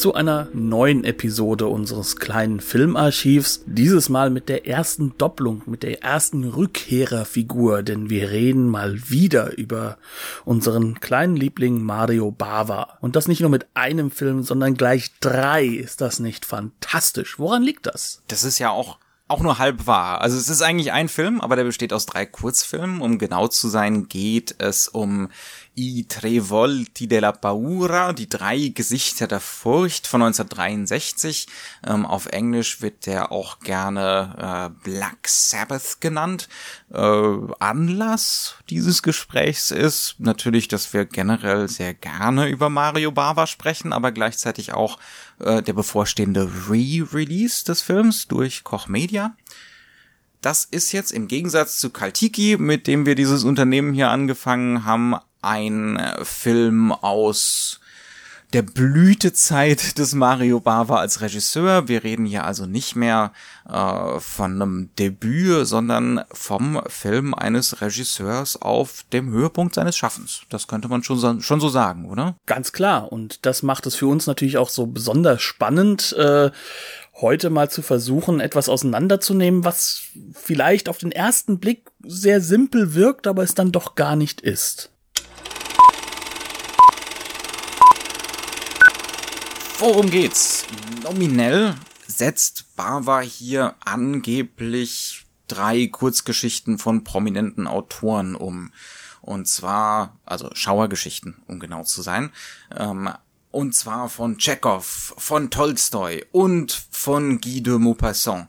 zu einer neuen Episode unseres kleinen Filmarchivs. Dieses Mal mit der ersten Doppelung, mit der ersten Rückkehrerfigur, denn wir reden mal wieder über unseren kleinen Liebling Mario Bava. Und das nicht nur mit einem Film, sondern gleich drei. Ist das nicht fantastisch? Woran liegt das? Das ist ja auch auch nur halb wahr. Also es ist eigentlich ein Film, aber der besteht aus drei Kurzfilmen. Um genau zu sein, geht es um I tre volti della paura, die drei Gesichter der Furcht von 1963. Ähm, auf Englisch wird der auch gerne äh, Black Sabbath genannt. Äh, Anlass dieses Gesprächs ist natürlich, dass wir generell sehr gerne über Mario Bava sprechen, aber gleichzeitig auch äh, der bevorstehende Re-Release des Films durch Koch Media. Das ist jetzt im Gegensatz zu Kaltiki, mit dem wir dieses Unternehmen hier angefangen haben, ein äh, Film aus der Blütezeit des Mario Bava als Regisseur. Wir reden hier also nicht mehr äh, von einem Debüt, sondern vom Film eines Regisseurs auf dem Höhepunkt seines Schaffens. Das könnte man schon so, schon so sagen, oder? Ganz klar. Und das macht es für uns natürlich auch so besonders spannend. Äh heute mal zu versuchen, etwas auseinanderzunehmen, was vielleicht auf den ersten Blick sehr simpel wirkt, aber es dann doch gar nicht ist. Worum geht's? Nominell setzt Bava hier angeblich drei Kurzgeschichten von prominenten Autoren um. Und zwar, also Schauergeschichten, um genau zu sein. Ähm, und zwar von Chekhov, von Tolstoi und von Guy de Maupassant.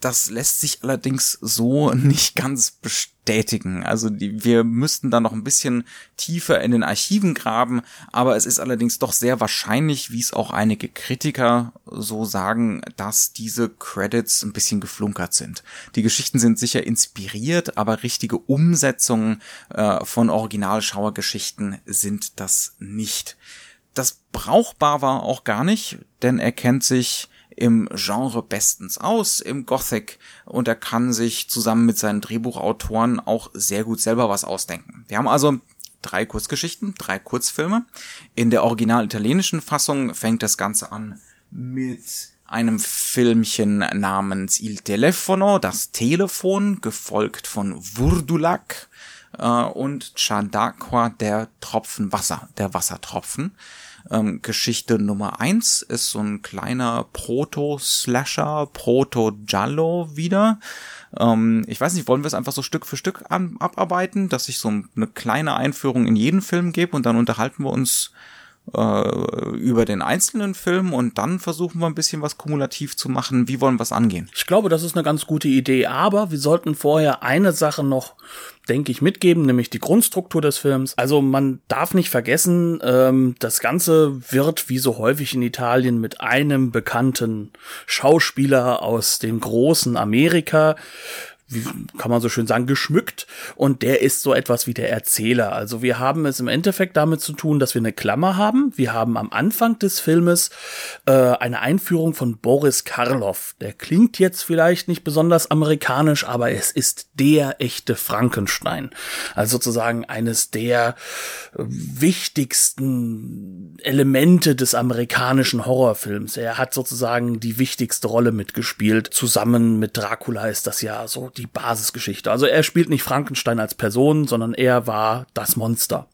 Das lässt sich allerdings so nicht ganz bestätigen. Also die, wir müssten da noch ein bisschen tiefer in den Archiven graben, aber es ist allerdings doch sehr wahrscheinlich, wie es auch einige Kritiker so sagen, dass diese Credits ein bisschen geflunkert sind. Die Geschichten sind sicher inspiriert, aber richtige Umsetzungen äh, von Originalschauergeschichten sind das nicht. Das brauchbar war auch gar nicht, denn er kennt sich im Genre bestens aus, im Gothic, und er kann sich zusammen mit seinen Drehbuchautoren auch sehr gut selber was ausdenken. Wir haben also drei Kurzgeschichten, drei Kurzfilme. In der original italienischen Fassung fängt das Ganze an mit einem Filmchen namens Il Telefono, das Telefon, gefolgt von Vurdulak äh, und Chandakwa, der Tropfen Wasser, der Wassertropfen. Ähm, Geschichte Nummer eins ist so ein kleiner Proto-Slasher, Proto-Giallo wieder. Ähm, ich weiß nicht, wollen wir es einfach so Stück für Stück an, abarbeiten, dass ich so eine kleine Einführung in jeden Film gebe und dann unterhalten wir uns äh, über den einzelnen Film und dann versuchen wir ein bisschen was kumulativ zu machen. Wie wollen wir es angehen? Ich glaube, das ist eine ganz gute Idee, aber wir sollten vorher eine Sache noch, denke ich, mitgeben, nämlich die Grundstruktur des Films. Also man darf nicht vergessen, ähm, das Ganze wird wie so häufig in Italien mit einem bekannten Schauspieler aus dem großen Amerika wie kann man so schön sagen, geschmückt und der ist so etwas wie der Erzähler. Also wir haben es im Endeffekt damit zu tun, dass wir eine Klammer haben. Wir haben am Anfang des Filmes äh, eine Einführung von Boris Karloff. Der klingt jetzt vielleicht nicht besonders amerikanisch, aber es ist der echte Frankenstein. Also sozusagen eines der wichtigsten Elemente des amerikanischen Horrorfilms. Er hat sozusagen die wichtigste Rolle mitgespielt. Zusammen mit Dracula ist das ja so die Basisgeschichte. Also er spielt nicht Frankenstein als Person, sondern er war das Monster.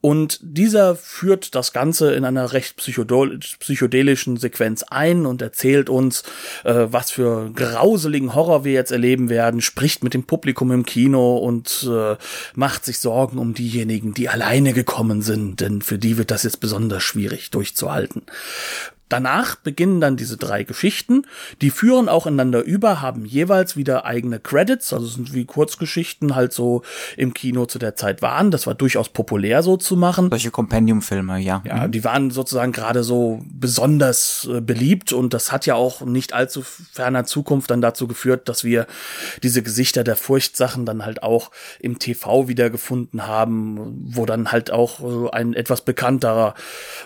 Und dieser führt das Ganze in einer recht psychedelischen Sequenz ein und erzählt uns, äh, was für grauseligen Horror wir jetzt erleben werden, spricht mit dem Publikum im Kino und äh, macht sich Sorgen um diejenigen, die alleine gekommen sind, denn für die wird das jetzt besonders schwierig durchzuhalten. Danach beginnen dann diese drei Geschichten, die führen auch ineinander über, haben jeweils wieder eigene Credits, also sind wie Kurzgeschichten halt so im Kino zu der Zeit waren. Das war durchaus populär so zu machen. Solche Compendium-Filme, ja. Ja, die waren sozusagen gerade so besonders äh, beliebt und das hat ja auch nicht allzu ferner Zukunft dann dazu geführt, dass wir diese Gesichter der Furchtsachen dann halt auch im TV wiedergefunden haben, wo dann halt auch äh, ein etwas bekannterer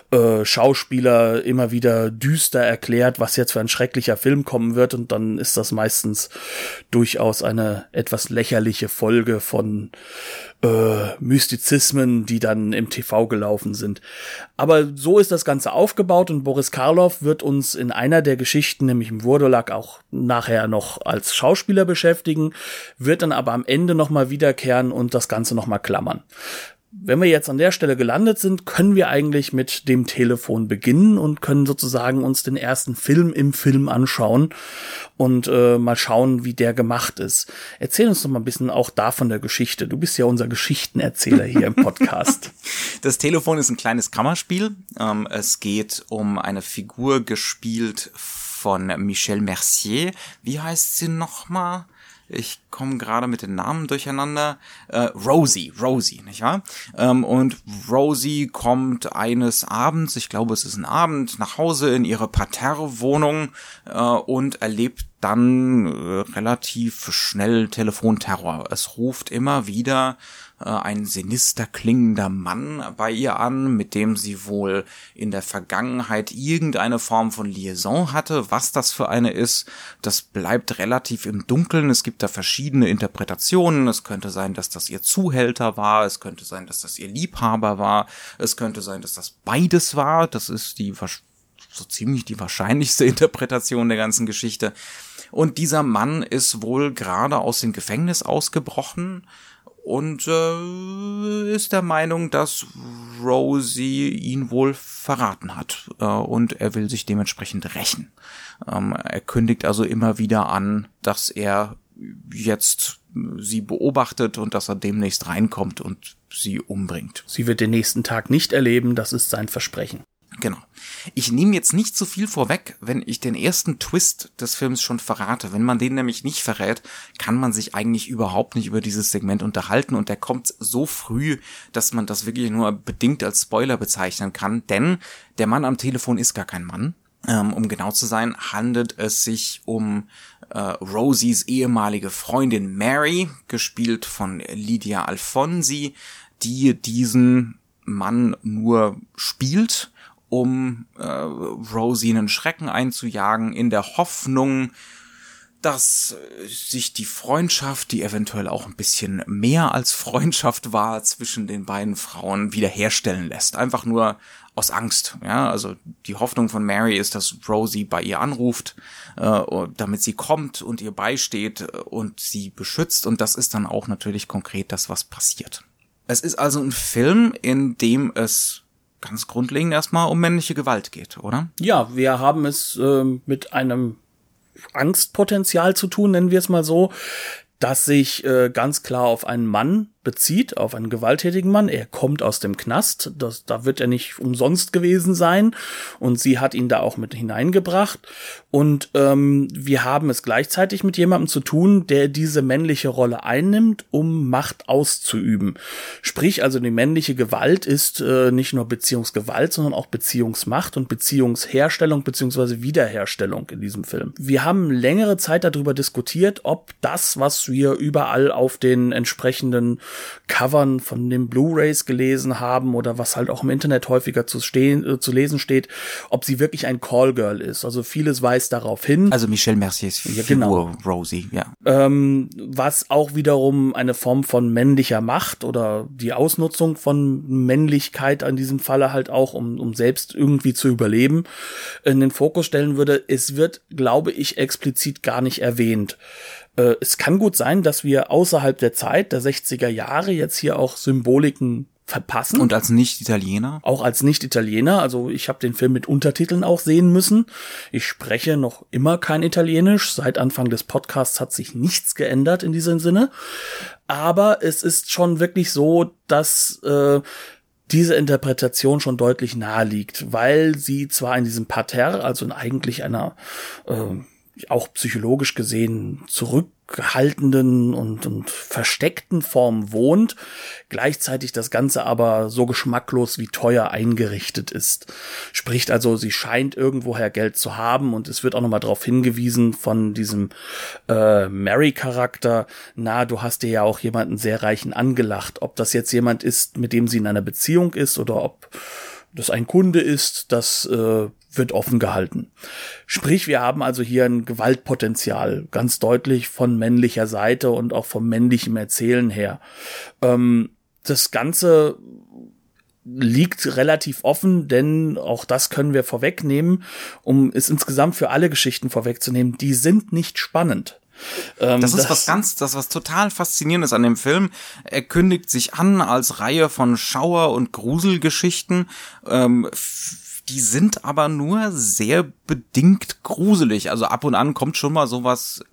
äh, Schauspieler immer wieder wieder düster erklärt, was jetzt für ein schrecklicher Film kommen wird und dann ist das meistens durchaus eine etwas lächerliche Folge von äh, Mystizismen, die dann im TV gelaufen sind. Aber so ist das Ganze aufgebaut und Boris Karloff wird uns in einer der Geschichten, nämlich im Wurdolak, auch nachher noch als Schauspieler beschäftigen, wird dann aber am Ende nochmal wiederkehren und das Ganze nochmal klammern wenn wir jetzt an der Stelle gelandet sind, können wir eigentlich mit dem Telefon beginnen und können sozusagen uns den ersten Film im Film anschauen und äh, mal schauen, wie der gemacht ist. Erzähl uns doch mal ein bisschen auch davon der Geschichte. Du bist ja unser Geschichtenerzähler hier im Podcast. Das Telefon ist ein kleines Kammerspiel. Ähm, es geht um eine Figur gespielt von Michel Mercier. Wie heißt sie nochmal? Ich komme gerade mit den Namen durcheinander, äh, Rosie, Rosie, nicht wahr? Ähm, und Rosie kommt eines Abends, ich glaube es ist ein Abend, nach Hause in ihre Parterre-Wohnung äh, und erlebt dann äh, relativ schnell Telefonterror. Es ruft immer wieder äh, ein sinister klingender Mann bei ihr an, mit dem sie wohl in der Vergangenheit irgendeine Form von Liaison hatte. Was das für eine ist, das bleibt relativ im Dunkeln. Es gibt da verschiedene Interpretationen. Es könnte sein, dass das ihr Zuhälter war. Es könnte sein, dass das ihr Liebhaber war. Es könnte sein, dass das beides war. Das ist die so ziemlich die wahrscheinlichste Interpretation der ganzen Geschichte. Und dieser Mann ist wohl gerade aus dem Gefängnis ausgebrochen und äh, ist der Meinung, dass Rosie ihn wohl verraten hat äh, und er will sich dementsprechend rächen. Ähm, er kündigt also immer wieder an, dass er jetzt sie beobachtet und dass er demnächst reinkommt und sie umbringt. Sie wird den nächsten Tag nicht erleben, das ist sein Versprechen. Genau. Ich nehme jetzt nicht zu viel vorweg, wenn ich den ersten Twist des Films schon verrate. Wenn man den nämlich nicht verrät, kann man sich eigentlich überhaupt nicht über dieses Segment unterhalten und der kommt so früh, dass man das wirklich nur bedingt als Spoiler bezeichnen kann, denn der Mann am Telefon ist gar kein Mann. Ähm, um genau zu sein, handelt es sich um äh, Rosies ehemalige Freundin Mary, gespielt von Lydia Alfonsi, die diesen Mann nur spielt um äh, Rosie einen Schrecken einzujagen, in der Hoffnung, dass sich die Freundschaft, die eventuell auch ein bisschen mehr als Freundschaft war zwischen den beiden Frauen, wiederherstellen lässt. Einfach nur aus Angst. Ja, also die Hoffnung von Mary ist, dass Rosie bei ihr anruft, äh, damit sie kommt und ihr beisteht und sie beschützt. Und das ist dann auch natürlich konkret das, was passiert. Es ist also ein Film, in dem es ganz grundlegend erstmal um männliche Gewalt geht, oder? Ja, wir haben es äh, mit einem Angstpotenzial zu tun, nennen wir es mal so, das sich äh, ganz klar auf einen Mann bezieht auf einen gewalttätigen Mann. Er kommt aus dem Knast, das, da wird er nicht umsonst gewesen sein und sie hat ihn da auch mit hineingebracht. Und ähm, wir haben es gleichzeitig mit jemandem zu tun, der diese männliche Rolle einnimmt, um Macht auszuüben. Sprich, also die männliche Gewalt ist äh, nicht nur Beziehungsgewalt, sondern auch Beziehungsmacht und Beziehungsherstellung beziehungsweise Wiederherstellung in diesem Film. Wir haben längere Zeit darüber diskutiert, ob das, was wir überall auf den entsprechenden Covern von den Blu-rays gelesen haben oder was halt auch im Internet häufiger zu stehen, äh, zu lesen steht, ob sie wirklich ein Callgirl ist. Also vieles weist darauf hin. Also Michelle Merciers ja, genau. Rosie, ja. Ähm, was auch wiederum eine Form von männlicher Macht oder die Ausnutzung von Männlichkeit an diesem Falle halt auch, um, um selbst irgendwie zu überleben, in den Fokus stellen würde. Es wird, glaube ich, explizit gar nicht erwähnt. Äh, es kann gut sein, dass wir außerhalb der Zeit der 60er Jahre jetzt hier auch Symboliken verpassen. Und als Nicht-Italiener? Auch als Nicht-Italiener. Also ich habe den Film mit Untertiteln auch sehen müssen. Ich spreche noch immer kein Italienisch. Seit Anfang des Podcasts hat sich nichts geändert in diesem Sinne. Aber es ist schon wirklich so, dass äh, diese Interpretation schon deutlich nahe liegt, weil sie zwar in diesem Parterre, also in eigentlich einer äh, auch psychologisch gesehen zurückhaltenden und, und versteckten Form wohnt, gleichzeitig das Ganze aber so geschmacklos wie teuer eingerichtet ist. Spricht also, sie scheint irgendwoher Geld zu haben und es wird auch nochmal darauf hingewiesen von diesem äh, Mary-Charakter, na, du hast dir ja auch jemanden sehr reichen angelacht. Ob das jetzt jemand ist, mit dem sie in einer Beziehung ist oder ob das ein Kunde ist, das äh, wird offen gehalten. Sprich, wir haben also hier ein Gewaltpotenzial, ganz deutlich von männlicher Seite und auch vom männlichen Erzählen her. Ähm, das Ganze liegt relativ offen, denn auch das können wir vorwegnehmen, um es insgesamt für alle Geschichten vorwegzunehmen, die sind nicht spannend. Ähm, das ist das was ganz, das was total faszinierendes an dem Film. Er kündigt sich an als Reihe von Schauer- und Gruselgeschichten. Ähm, die sind aber nur sehr bedingt gruselig. Also ab und an kommt schon mal sowas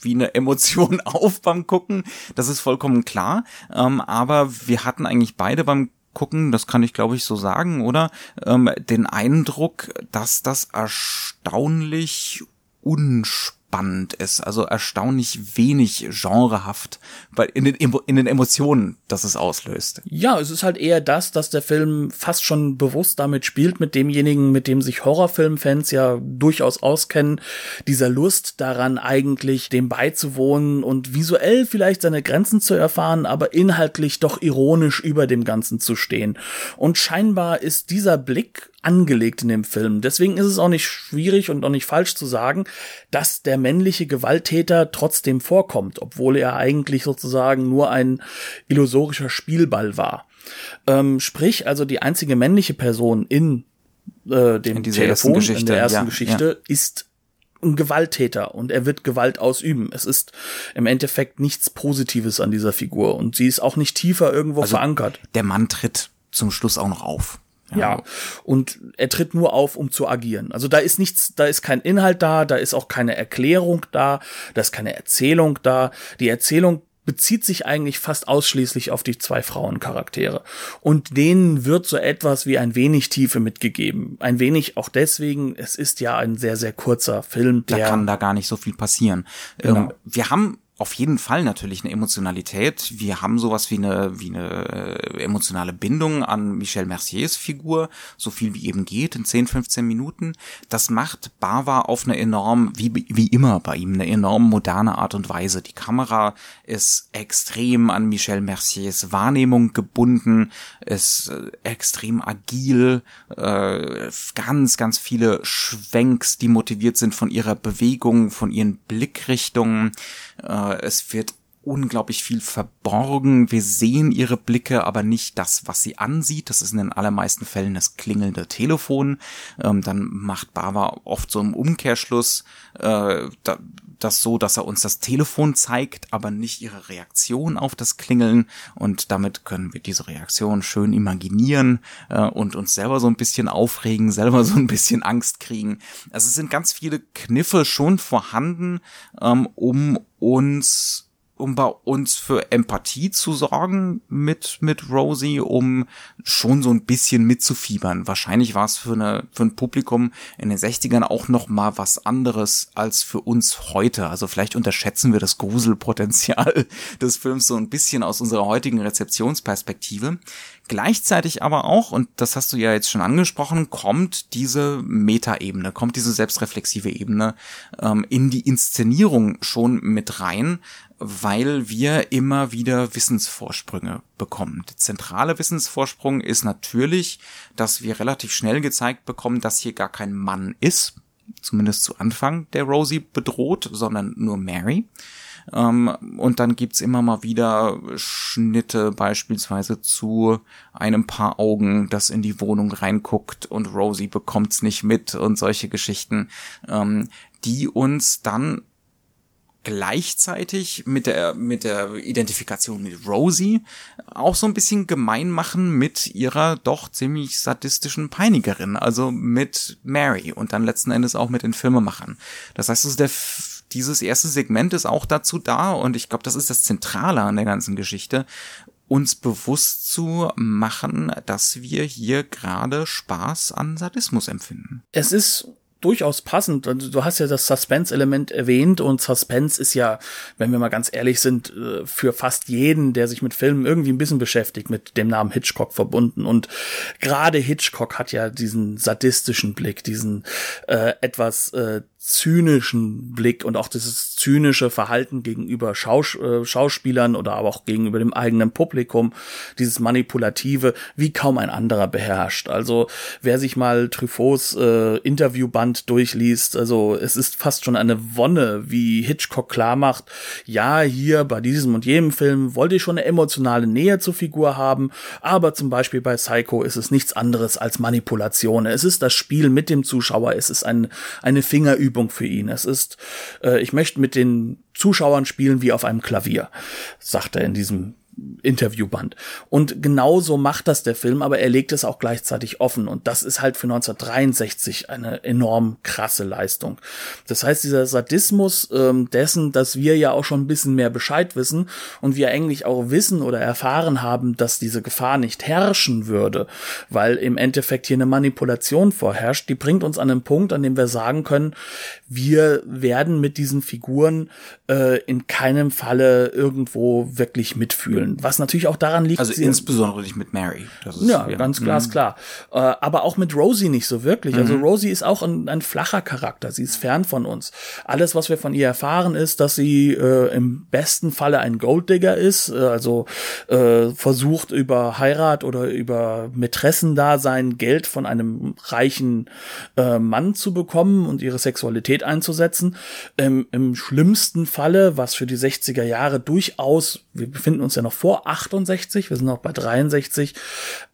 wie eine Emotion auf beim Gucken. Das ist vollkommen klar. Ähm, aber wir hatten eigentlich beide beim gucken, das kann ich glaube ich so sagen, oder? Ähm, den Eindruck, dass das erstaunlich unspannend spannend ist, also erstaunlich wenig genrehaft bei, in, den, in den Emotionen, dass es auslöst. Ja, es ist halt eher das, dass der Film fast schon bewusst damit spielt, mit demjenigen, mit dem sich Horrorfilmfans ja durchaus auskennen, dieser Lust daran eigentlich dem beizuwohnen und visuell vielleicht seine Grenzen zu erfahren, aber inhaltlich doch ironisch über dem Ganzen zu stehen. Und scheinbar ist dieser Blick angelegt in dem Film. Deswegen ist es auch nicht schwierig und auch nicht falsch zu sagen, dass der männliche Gewalttäter trotzdem vorkommt, obwohl er eigentlich sozusagen nur ein illusorischer Spielball war. Ähm, sprich, also die einzige männliche Person in äh, dem in Telefon, in der ersten ja, Geschichte, ja. ist ein Gewalttäter und er wird Gewalt ausüben. Es ist im Endeffekt nichts Positives an dieser Figur und sie ist auch nicht tiefer irgendwo also verankert. Der Mann tritt zum Schluss auch noch auf. Ja. ja. Und er tritt nur auf, um zu agieren. Also da ist nichts, da ist kein Inhalt da, da ist auch keine Erklärung da, da ist keine Erzählung da. Die Erzählung bezieht sich eigentlich fast ausschließlich auf die zwei Frauencharaktere. Und denen wird so etwas wie ein wenig Tiefe mitgegeben. Ein wenig auch deswegen, es ist ja ein sehr, sehr kurzer Film. Da kann da gar nicht so viel passieren. Genau. Ähm, wir haben auf jeden Fall natürlich eine Emotionalität. Wir haben sowas wie eine, wie eine äh, emotionale Bindung an Michel Merciers Figur, so viel wie eben geht, in 10, 15 Minuten. Das macht Bava auf eine enorm, wie, wie immer bei ihm, eine enorm moderne Art und Weise. Die Kamera ist extrem an Michel Merciers Wahrnehmung gebunden, ist äh, extrem agil, äh, ganz, ganz viele Schwenks, die motiviert sind von ihrer Bewegung, von ihren Blickrichtungen äh, es wird unglaublich viel verborgen. Wir sehen ihre Blicke, aber nicht das, was sie ansieht. Das ist in den allermeisten Fällen das klingelnde Telefon. Ähm, dann macht Bava oft so im Umkehrschluss äh, das so, dass er uns das Telefon zeigt, aber nicht ihre Reaktion auf das Klingeln. Und damit können wir diese Reaktion schön imaginieren äh, und uns selber so ein bisschen aufregen, selber so ein bisschen Angst kriegen. Also es sind ganz viele Kniffe schon vorhanden, ähm, um uns um bei uns für Empathie zu sorgen mit, mit Rosie, um schon so ein bisschen mitzufiebern. Wahrscheinlich war es für, eine, für ein Publikum in den 60ern auch noch mal was anderes als für uns heute. Also vielleicht unterschätzen wir das Gruselpotenzial des Films so ein bisschen aus unserer heutigen Rezeptionsperspektive. Gleichzeitig aber auch, und das hast du ja jetzt schon angesprochen, kommt diese Metaebene, kommt diese selbstreflexive Ebene ähm, in die Inszenierung schon mit rein, weil wir immer wieder Wissensvorsprünge bekommen. Der zentrale Wissensvorsprung ist natürlich, dass wir relativ schnell gezeigt bekommen, dass hier gar kein Mann ist, zumindest zu Anfang der Rosie bedroht, sondern nur Mary. Ähm, und dann gibt's immer mal wieder Schnitte beispielsweise zu einem Paar Augen, das in die Wohnung reinguckt und Rosie bekommt's nicht mit und solche Geschichten, ähm, die uns dann gleichzeitig mit der, mit der Identifikation mit Rosie auch so ein bisschen gemein machen mit ihrer doch ziemlich sadistischen Peinigerin, also mit Mary und dann letzten Endes auch mit den Filmemachern. Das heißt, also der, dieses erste Segment ist auch dazu da und ich glaube, das ist das Zentrale an der ganzen Geschichte, uns bewusst zu machen, dass wir hier gerade Spaß an Sadismus empfinden. Es ist durchaus passend. Also, du hast ja das Suspense-Element erwähnt und Suspense ist ja, wenn wir mal ganz ehrlich sind, äh, für fast jeden, der sich mit Filmen irgendwie ein bisschen beschäftigt, mit dem Namen Hitchcock verbunden. Und gerade Hitchcock hat ja diesen sadistischen Blick, diesen äh, etwas äh, zynischen Blick und auch dieses zynische Verhalten gegenüber Schaus äh, Schauspielern oder aber auch gegenüber dem eigenen Publikum, dieses manipulative, wie kaum ein anderer beherrscht. Also wer sich mal Truffauts äh, Interviewband durchliest, also es ist fast schon eine Wonne, wie Hitchcock klar macht, ja, hier bei diesem und jenem Film wollte ich schon eine emotionale Nähe zur Figur haben, aber zum Beispiel bei Psycho ist es nichts anderes als Manipulation. Es ist das Spiel mit dem Zuschauer, es ist ein, eine Fingerübung Übung für ihn. Es ist, äh, ich möchte mit den Zuschauern spielen wie auf einem Klavier, sagt er in diesem Interviewband. Und genauso macht das der Film, aber er legt es auch gleichzeitig offen. Und das ist halt für 1963 eine enorm krasse Leistung. Das heißt, dieser Sadismus ähm, dessen, dass wir ja auch schon ein bisschen mehr Bescheid wissen und wir eigentlich auch wissen oder erfahren haben, dass diese Gefahr nicht herrschen würde, weil im Endeffekt hier eine Manipulation vorherrscht, die bringt uns an einen Punkt, an dem wir sagen können, wir werden mit diesen Figuren äh, in keinem Falle irgendwo wirklich mitfühlen. Was natürlich auch daran liegt. Also insbesondere nicht mit Mary. Ist, ja, ja, ganz klar, ist klar. Äh, aber auch mit Rosie nicht so wirklich. Also mhm. Rosie ist auch ein, ein, flacher Charakter. Sie ist fern von uns. Alles, was wir von ihr erfahren, ist, dass sie äh, im besten Falle ein Golddigger ist. Äh, also äh, versucht über Heirat oder über Mätressendasein Geld von einem reichen äh, Mann zu bekommen und ihre Sexualität einzusetzen. Ähm, Im schlimmsten Falle, was für die 60er Jahre durchaus, wir befinden uns ja noch vor 68, wir sind noch bei 63,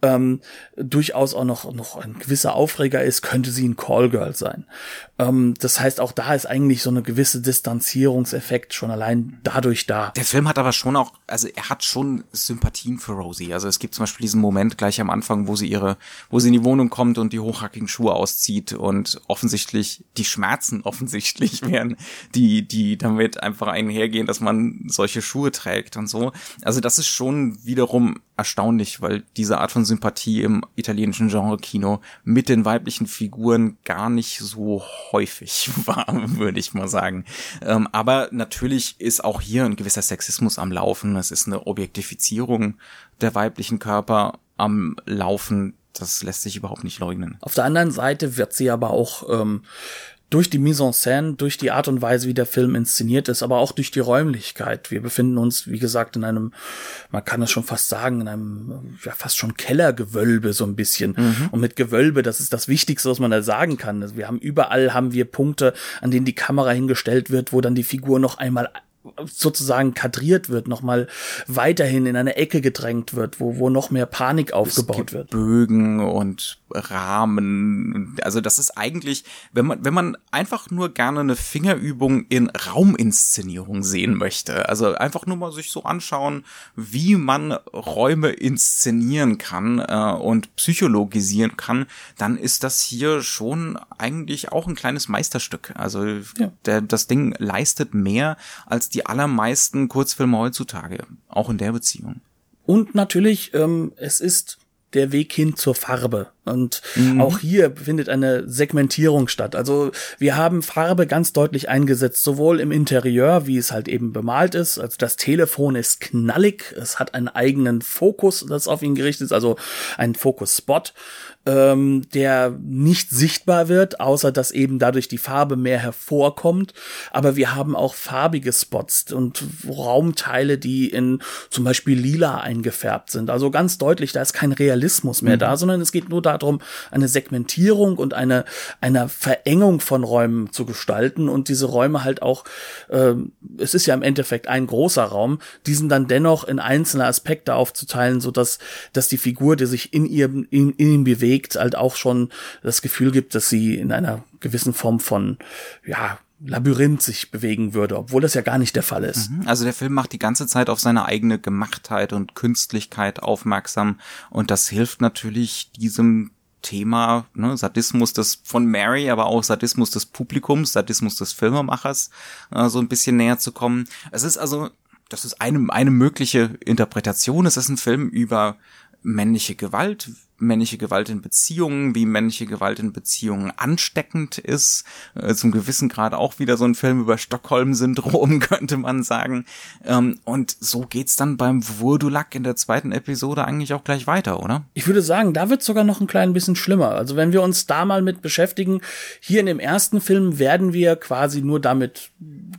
ähm, durchaus auch noch, noch ein gewisser Aufreger ist, könnte sie ein Callgirl sein. Ähm, das heißt, auch da ist eigentlich so eine gewisse Distanzierungseffekt schon allein dadurch da. Der Film hat aber schon auch, also er hat schon Sympathien für Rosie. Also es gibt zum Beispiel diesen Moment gleich am Anfang, wo sie ihre, wo sie in die Wohnung kommt und die hochhackigen Schuhe auszieht und offensichtlich die Schmerzen offensichtlich wären, die, die damit einfach einhergehen, dass man solche Schuhe trägt und so. Also das ist schon wiederum erstaunlich, weil diese Art von Sympathie im italienischen Genre-Kino mit den weiblichen Figuren gar nicht so häufig war, würde ich mal sagen. Ähm, aber natürlich ist auch hier ein gewisser Sexismus am Laufen. Es ist eine Objektifizierung der weiblichen Körper am Laufen. Das lässt sich überhaupt nicht leugnen. Auf der anderen Seite wird sie aber auch ähm, durch die Mise en scène, durch die Art und Weise, wie der Film inszeniert ist, aber auch durch die Räumlichkeit. Wir befinden uns, wie gesagt, in einem, man kann es schon fast sagen, in einem, ja, fast schon Kellergewölbe so ein bisschen. Mhm. Und mit Gewölbe, das ist das Wichtigste, was man da sagen kann. Also wir haben überall haben wir Punkte, an denen die Kamera hingestellt wird, wo dann die Figur noch einmal sozusagen kadriert wird, nochmal weiterhin in eine Ecke gedrängt wird, wo, wo noch mehr Panik aufgebaut es gibt wird. Bögen und Rahmen. Also das ist eigentlich, wenn man, wenn man einfach nur gerne eine Fingerübung in Rauminszenierung sehen möchte, also einfach nur mal sich so anschauen, wie man Räume inszenieren kann äh, und psychologisieren kann, dann ist das hier schon eigentlich auch ein kleines Meisterstück. Also ja. der, das Ding leistet mehr als die allermeisten Kurzfilme heutzutage, auch in der Beziehung. Und natürlich, ähm, es ist der Weg hin zur Farbe. Und mhm. auch hier findet eine Segmentierung statt. Also wir haben Farbe ganz deutlich eingesetzt, sowohl im Interieur, wie es halt eben bemalt ist. Also das Telefon ist knallig, es hat einen eigenen Fokus, das auf ihn gerichtet ist, also ein Fokus-Spot ähm, der nicht sichtbar wird, außer dass eben dadurch die Farbe mehr hervorkommt. Aber wir haben auch farbige Spots und Raumteile, die in zum Beispiel lila eingefärbt sind. Also ganz deutlich, da ist kein Realismus mehr mhm. da, sondern es geht nur darum, eine Segmentierung und eine, eine Verengung von Räumen zu gestalten und diese Räume halt auch, äh, es ist ja im Endeffekt ein großer Raum, diesen dann dennoch in einzelne Aspekte aufzuteilen, so dass, dass die Figur, die sich in ihrem, in, in ihm bewegt, bewegt, halt auch schon das Gefühl gibt, dass sie in einer gewissen Form von, ja, Labyrinth sich bewegen würde, obwohl das ja gar nicht der Fall ist. Mhm. Also der Film macht die ganze Zeit auf seine eigene Gemachtheit und Künstlichkeit aufmerksam und das hilft natürlich diesem Thema ne, Sadismus des von Mary, aber auch Sadismus des Publikums, Sadismus des Filmemachers äh, so ein bisschen näher zu kommen. Es ist also das ist eine, eine mögliche Interpretation. Es ist ein Film über männliche Gewalt, männliche Gewalt in Beziehungen, wie männliche Gewalt in Beziehungen ansteckend ist. Äh, zum gewissen Grad auch wieder so ein Film über Stockholm-Syndrom, könnte man sagen. Ähm, und so geht's dann beim Wurdulak in der zweiten Episode eigentlich auch gleich weiter, oder? Ich würde sagen, da wird's sogar noch ein klein bisschen schlimmer. Also wenn wir uns da mal mit beschäftigen, hier in dem ersten Film werden wir quasi nur damit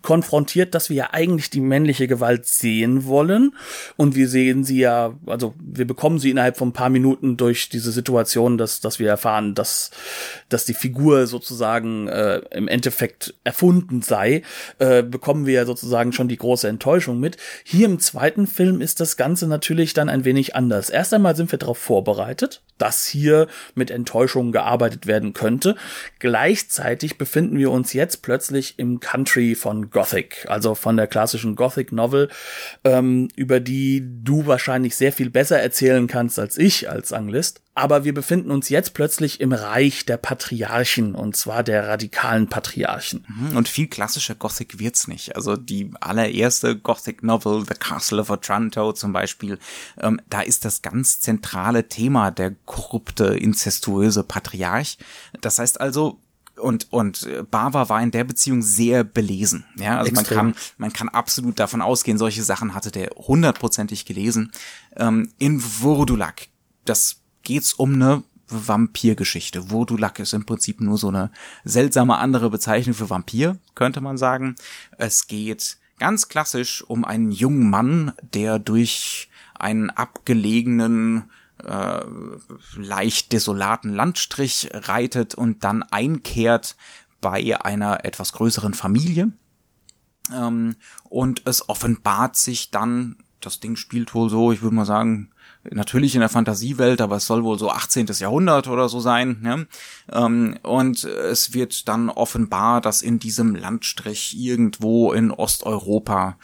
konfrontiert, dass wir ja eigentlich die männliche Gewalt sehen wollen. Und wir sehen sie ja, also wir bekommen sie innerhalb von ein paar Minuten durch diese Situation, dass, dass wir erfahren, dass, dass die Figur sozusagen äh, im Endeffekt erfunden sei, äh, bekommen wir ja sozusagen schon die große Enttäuschung mit. Hier im zweiten Film ist das Ganze natürlich dann ein wenig anders. Erst einmal sind wir darauf vorbereitet, dass hier mit Enttäuschungen gearbeitet werden könnte. Gleichzeitig befinden wir uns jetzt plötzlich im Country von Gothic, also von der klassischen Gothic Novel, ähm, über die du wahrscheinlich sehr viel besser erzählen kannst als ich als Anglist. Aber wir befinden uns jetzt plötzlich im Reich der Patriarchen und zwar der radikalen Patriarchen. Mhm, und viel klassischer Gothic wird's nicht. Also die allererste Gothic Novel, The Castle of Otranto zum Beispiel, ähm, da ist das ganz zentrale Thema der korrupte, inzestuöse Patriarch. Das heißt also, und und Bava war in der Beziehung sehr belesen. Ja, also Extrem. man kann man kann absolut davon ausgehen, solche Sachen hatte der hundertprozentig gelesen. Ähm, in Vurdulak, das geht's um eine Vampirgeschichte. Vurdulak ist im Prinzip nur so eine seltsame andere Bezeichnung für Vampir, könnte man sagen. Es geht ganz klassisch um einen jungen Mann, der durch einen abgelegenen äh, leicht desolaten Landstrich reitet und dann einkehrt bei einer etwas größeren Familie. Ähm, und es offenbart sich dann, das Ding spielt wohl so, ich würde mal sagen, natürlich in der Fantasiewelt, aber es soll wohl so 18. Jahrhundert oder so sein. Ne? Ähm, und es wird dann offenbar, dass in diesem Landstrich irgendwo in Osteuropa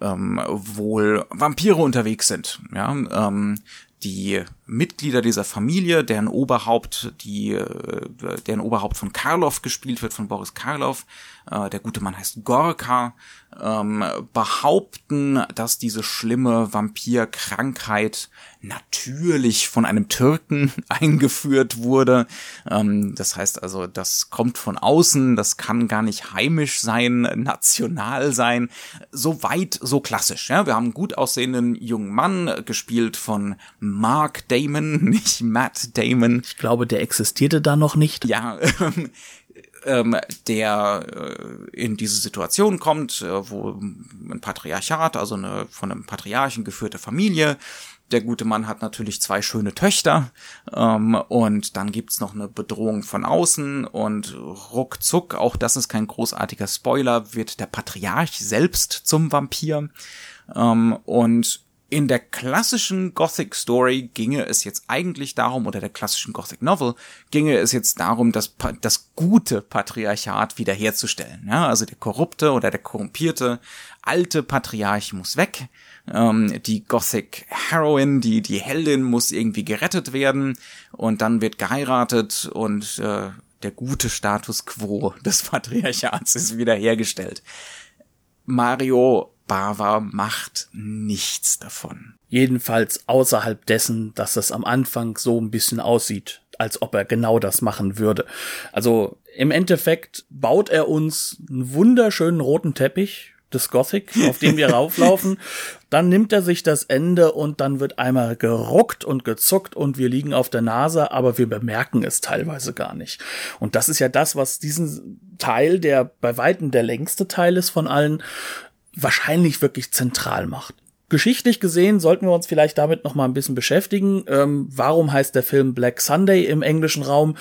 ähm, wohl Vampire unterwegs sind. Ja, ähm, die Mitglieder dieser Familie, deren Oberhaupt, die, äh, deren Oberhaupt von Karloff gespielt wird, von Boris Karloff, äh, der gute Mann heißt Gorka, ähm, behaupten, dass diese schlimme Vampirkrankheit natürlich von einem Türken eingeführt wurde. Ähm, das heißt also, das kommt von außen, das kann gar nicht heimisch sein, national sein. So weit, so klassisch. Ja? Wir haben einen gut aussehenden jungen Mann, gespielt von Mark Damon, nicht Matt Damon. Ich glaube, der existierte da noch nicht. Ja, ähm, der äh, in diese Situation kommt, äh, wo ein Patriarchat, also eine von einem Patriarchen geführte Familie, der gute Mann hat natürlich zwei schöne Töchter ähm, und dann gibt's noch eine Bedrohung von außen und ruckzuck, auch das ist kein großartiger Spoiler, wird der Patriarch selbst zum Vampir. Ähm, und in der klassischen Gothic Story ginge es jetzt eigentlich darum, oder der klassischen Gothic Novel ginge es jetzt darum, das, das gute Patriarchat wiederherzustellen. Ja, also der korrupte oder der korrumpierte alte Patriarch muss weg. Ähm, die Gothic Heroine, die, die Heldin muss irgendwie gerettet werden und dann wird geheiratet und äh, der gute Status quo des Patriarchats ist wiederhergestellt. Mario Bava macht nichts davon. Jedenfalls außerhalb dessen, dass es am Anfang so ein bisschen aussieht, als ob er genau das machen würde. Also im Endeffekt baut er uns einen wunderschönen roten Teppich des Gothic, auf dem wir rauflaufen. Dann nimmt er sich das Ende und dann wird einmal geruckt und gezuckt und wir liegen auf der Nase, aber wir bemerken es teilweise gar nicht. Und das ist ja das, was diesen Teil, der bei weitem der längste Teil ist von allen, wahrscheinlich wirklich zentral macht. Geschichtlich gesehen sollten wir uns vielleicht damit noch mal ein bisschen beschäftigen. Ähm, warum heißt der Film Black Sunday im englischen Raum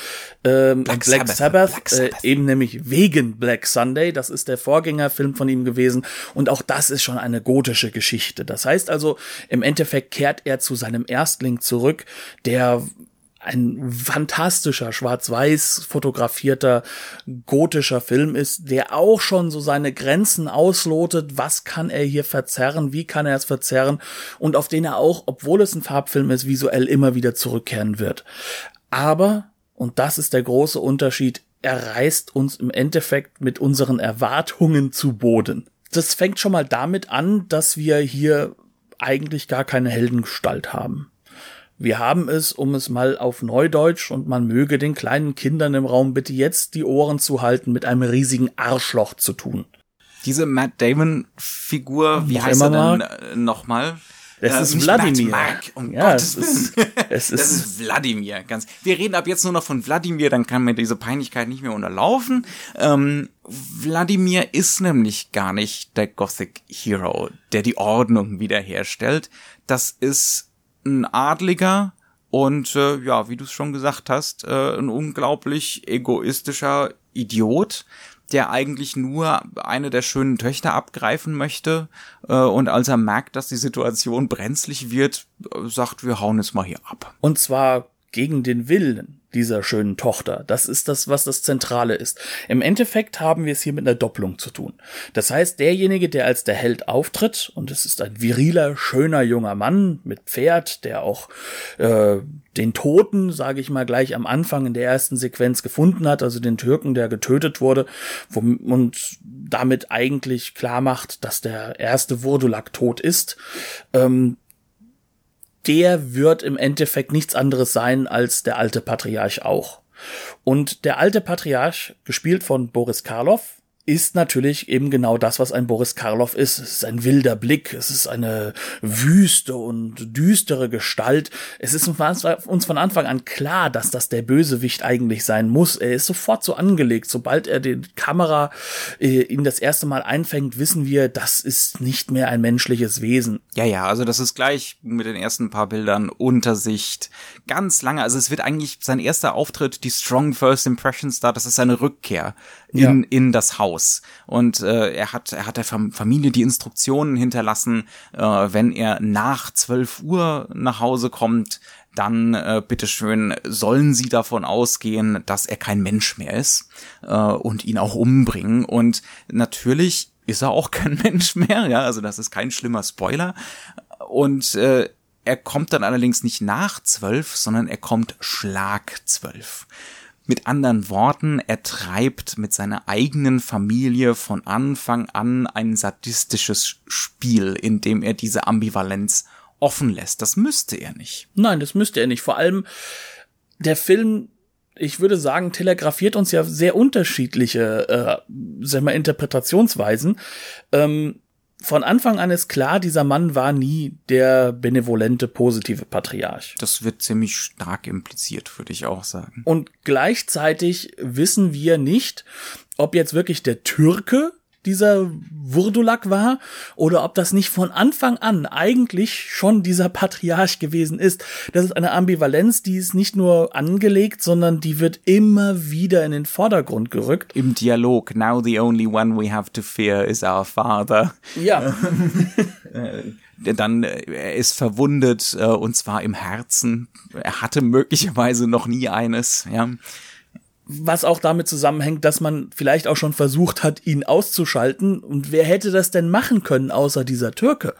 ähm, Black, Black, Sabbath? Sabbath, Black Sabbath. Äh, eben nämlich wegen Black Sunday. Das ist der Vorgängerfilm von ihm gewesen und auch das ist schon eine gotische Geschichte. Das heißt also, im Endeffekt kehrt er zu seinem Erstling zurück, der ein fantastischer schwarz-weiß fotografierter gotischer Film ist, der auch schon so seine Grenzen auslotet, was kann er hier verzerren, wie kann er es verzerren und auf den er auch, obwohl es ein Farbfilm ist, visuell immer wieder zurückkehren wird. Aber, und das ist der große Unterschied, er reißt uns im Endeffekt mit unseren Erwartungen zu Boden. das fängt schon mal damit an, dass wir hier eigentlich gar keine Heldengestalt haben. Wir haben es, um es mal auf Neudeutsch und man möge den kleinen Kindern im Raum bitte jetzt die Ohren zu halten, mit einem riesigen Arschloch zu tun. Diese Matt Damon Figur, wie heißt er denn äh, nochmal? Es äh, ist Wladimir. Um ja, Gottes es ist, es ist, das ist Wladimir. Ganz. Wir reden ab jetzt nur noch von Wladimir, dann kann mir diese Peinlichkeit nicht mehr unterlaufen. Ähm, Wladimir ist nämlich gar nicht der Gothic Hero, der die Ordnung wiederherstellt. Das ist ein Adliger und äh, ja, wie du es schon gesagt hast, äh, ein unglaublich egoistischer Idiot, der eigentlich nur eine der schönen Töchter abgreifen möchte äh, und als er merkt, dass die Situation brenzlig wird, äh, sagt, wir hauen es mal hier ab. Und zwar gegen den Willen dieser schönen Tochter. Das ist das, was das Zentrale ist. Im Endeffekt haben wir es hier mit einer Doppelung zu tun. Das heißt, derjenige, der als der Held auftritt, und es ist ein viriler, schöner junger Mann mit Pferd, der auch äh, den Toten, sage ich mal, gleich am Anfang in der ersten Sequenz gefunden hat, also den Türken, der getötet wurde, und damit eigentlich klar macht, dass der erste Wurdulak tot ist. Ähm, der wird im Endeffekt nichts anderes sein als der alte Patriarch auch. Und der alte Patriarch, gespielt von Boris Karloff, ist natürlich eben genau das, was ein Boris Karloff ist. Es ist ein wilder Blick, es ist eine wüste und düstere Gestalt. Es ist uns von Anfang an klar, dass das der Bösewicht eigentlich sein muss. Er ist sofort so angelegt. Sobald er die Kamera äh, ihn das erste Mal einfängt, wissen wir, das ist nicht mehr ein menschliches Wesen. Ja, ja, also das ist gleich mit den ersten paar Bildern Untersicht. Ganz lange, also es wird eigentlich sein erster Auftritt, die Strong First Impressions da, das ist seine Rückkehr in, ja. in das Haus. Und äh, er hat, er hat der Familie die Instruktionen hinterlassen, äh, wenn er nach 12 Uhr nach Hause kommt, dann äh, bitteschön sollen sie davon ausgehen, dass er kein Mensch mehr ist äh, und ihn auch umbringen. Und natürlich ist er auch kein Mensch mehr, ja, also das ist kein schlimmer Spoiler. Und äh, er kommt dann allerdings nicht nach zwölf, sondern er kommt Schlag zwölf. Mit anderen Worten, er treibt mit seiner eigenen Familie von Anfang an ein sadistisches Spiel, in dem er diese Ambivalenz offen lässt. Das müsste er nicht. Nein, das müsste er nicht. Vor allem der Film ich würde sagen, telegrafiert uns ja sehr unterschiedliche, äh, sag mal, Interpretationsweisen. Ähm, von Anfang an ist klar, dieser Mann war nie der benevolente, positive Patriarch. Das wird ziemlich stark impliziert, würde ich auch sagen. Und gleichzeitig wissen wir nicht, ob jetzt wirklich der Türke dieser Wurdulak war oder ob das nicht von Anfang an eigentlich schon dieser Patriarch gewesen ist. Das ist eine Ambivalenz, die ist nicht nur angelegt, sondern die wird immer wieder in den Vordergrund gerückt. Im Dialog, now the only one we have to fear is our father. Ja. dann äh, er ist verwundet äh, und zwar im Herzen. Er hatte möglicherweise noch nie eines, ja was auch damit zusammenhängt, dass man vielleicht auch schon versucht hat, ihn auszuschalten. Und wer hätte das denn machen können, außer dieser Türke?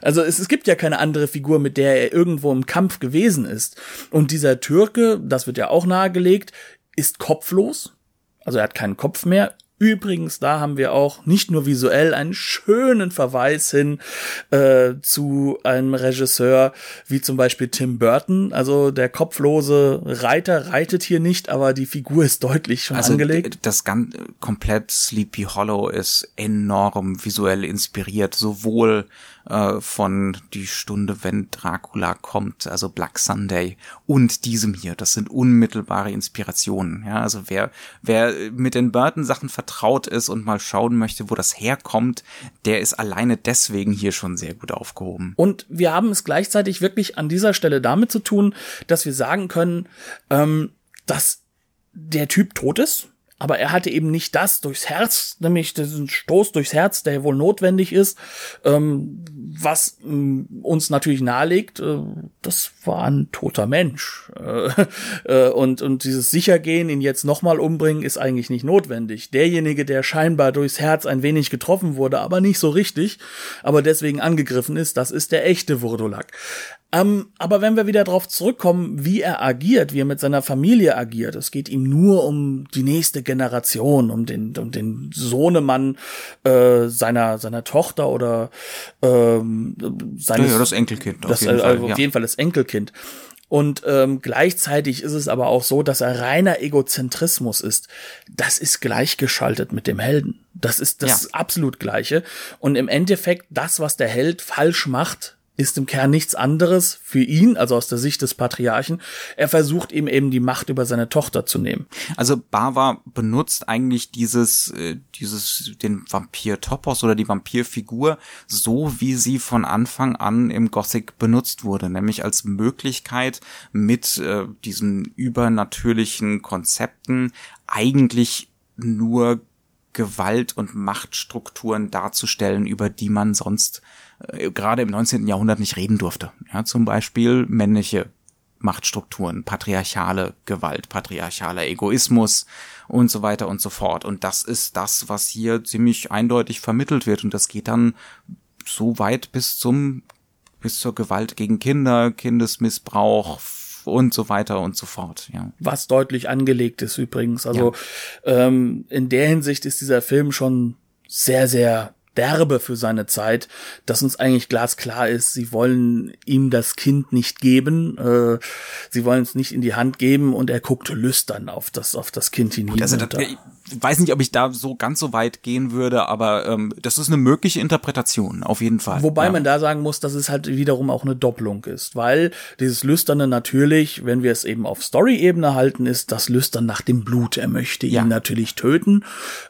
Also es, es gibt ja keine andere Figur, mit der er irgendwo im Kampf gewesen ist. Und dieser Türke, das wird ja auch nahegelegt, ist kopflos. Also er hat keinen Kopf mehr, Übrigens, da haben wir auch nicht nur visuell einen schönen Verweis hin äh, zu einem Regisseur wie zum Beispiel Tim Burton. Also der kopflose Reiter reitet hier nicht, aber die Figur ist deutlich schon also angelegt. Das ganz komplett Sleepy Hollow ist enorm visuell inspiriert, sowohl äh, von Die Stunde, wenn Dracula kommt, also Black Sunday und diesem hier. Das sind unmittelbare Inspirationen. Ja, also wer, wer mit den Burton-Sachen vertraut ist und mal schauen möchte, wo das herkommt, der ist alleine deswegen hier schon sehr gut aufgehoben. Und wir haben es gleichzeitig wirklich an dieser Stelle damit zu tun, dass wir sagen können, ähm, dass der Typ tot ist aber er hatte eben nicht das durchs Herz, nämlich diesen Stoß durchs Herz, der wohl notwendig ist, ähm, was äh, uns natürlich nahelegt, äh, das war ein toter Mensch. Äh, äh, und, und dieses Sichergehen, ihn jetzt nochmal umbringen, ist eigentlich nicht notwendig. Derjenige, der scheinbar durchs Herz ein wenig getroffen wurde, aber nicht so richtig, aber deswegen angegriffen ist, das ist der echte Wurdulak. Ähm, aber wenn wir wieder darauf zurückkommen, wie er agiert, wie er mit seiner Familie agiert, es geht ihm nur um die nächste Generation, um den, um den Sohnemann äh, seiner seiner Tochter oder ähm, seines, ja, das Enkelkind. Das, auf jeden, also Fall, auf jeden Fall das Enkelkind. Und ähm, gleichzeitig ist es aber auch so, dass er reiner Egozentrismus ist. Das ist gleichgeschaltet mit dem Helden. Das ist das ja. absolut Gleiche. Und im Endeffekt, das, was der Held falsch macht, ist im Kern nichts anderes für ihn, also aus der Sicht des Patriarchen. Er versucht ihm eben die Macht über seine Tochter zu nehmen. Also Bava benutzt eigentlich dieses, äh, dieses, den Vampir-Topos oder die Vampirfigur so, wie sie von Anfang an im Gothic benutzt wurde, nämlich als Möglichkeit mit äh, diesen übernatürlichen Konzepten eigentlich nur Gewalt und Machtstrukturen darzustellen, über die man sonst äh, gerade im 19. Jahrhundert nicht reden durfte. Ja, zum Beispiel männliche Machtstrukturen, patriarchale Gewalt, patriarchaler Egoismus und so weiter und so fort. Und das ist das, was hier ziemlich eindeutig vermittelt wird. Und das geht dann so weit bis zum, bis zur Gewalt gegen Kinder, Kindesmissbrauch, und so weiter und so fort. Ja. Was deutlich angelegt ist übrigens. Also ja. ähm, in der Hinsicht ist dieser Film schon sehr, sehr derbe für seine Zeit, dass uns eigentlich glasklar ist, sie wollen ihm das Kind nicht geben, äh, sie wollen es nicht in die Hand geben und er guckt lüstern auf das auf das Kind hinein. Also das, weiß nicht, ob ich da so ganz so weit gehen würde, aber ähm, das ist eine mögliche Interpretation, auf jeden Fall. Wobei ja. man da sagen muss, dass es halt wiederum auch eine Doppelung ist, weil dieses Lüsterne natürlich, wenn wir es eben auf Story-Ebene halten, ist das Lüstern nach dem Blut. Er möchte ihn ja. natürlich töten,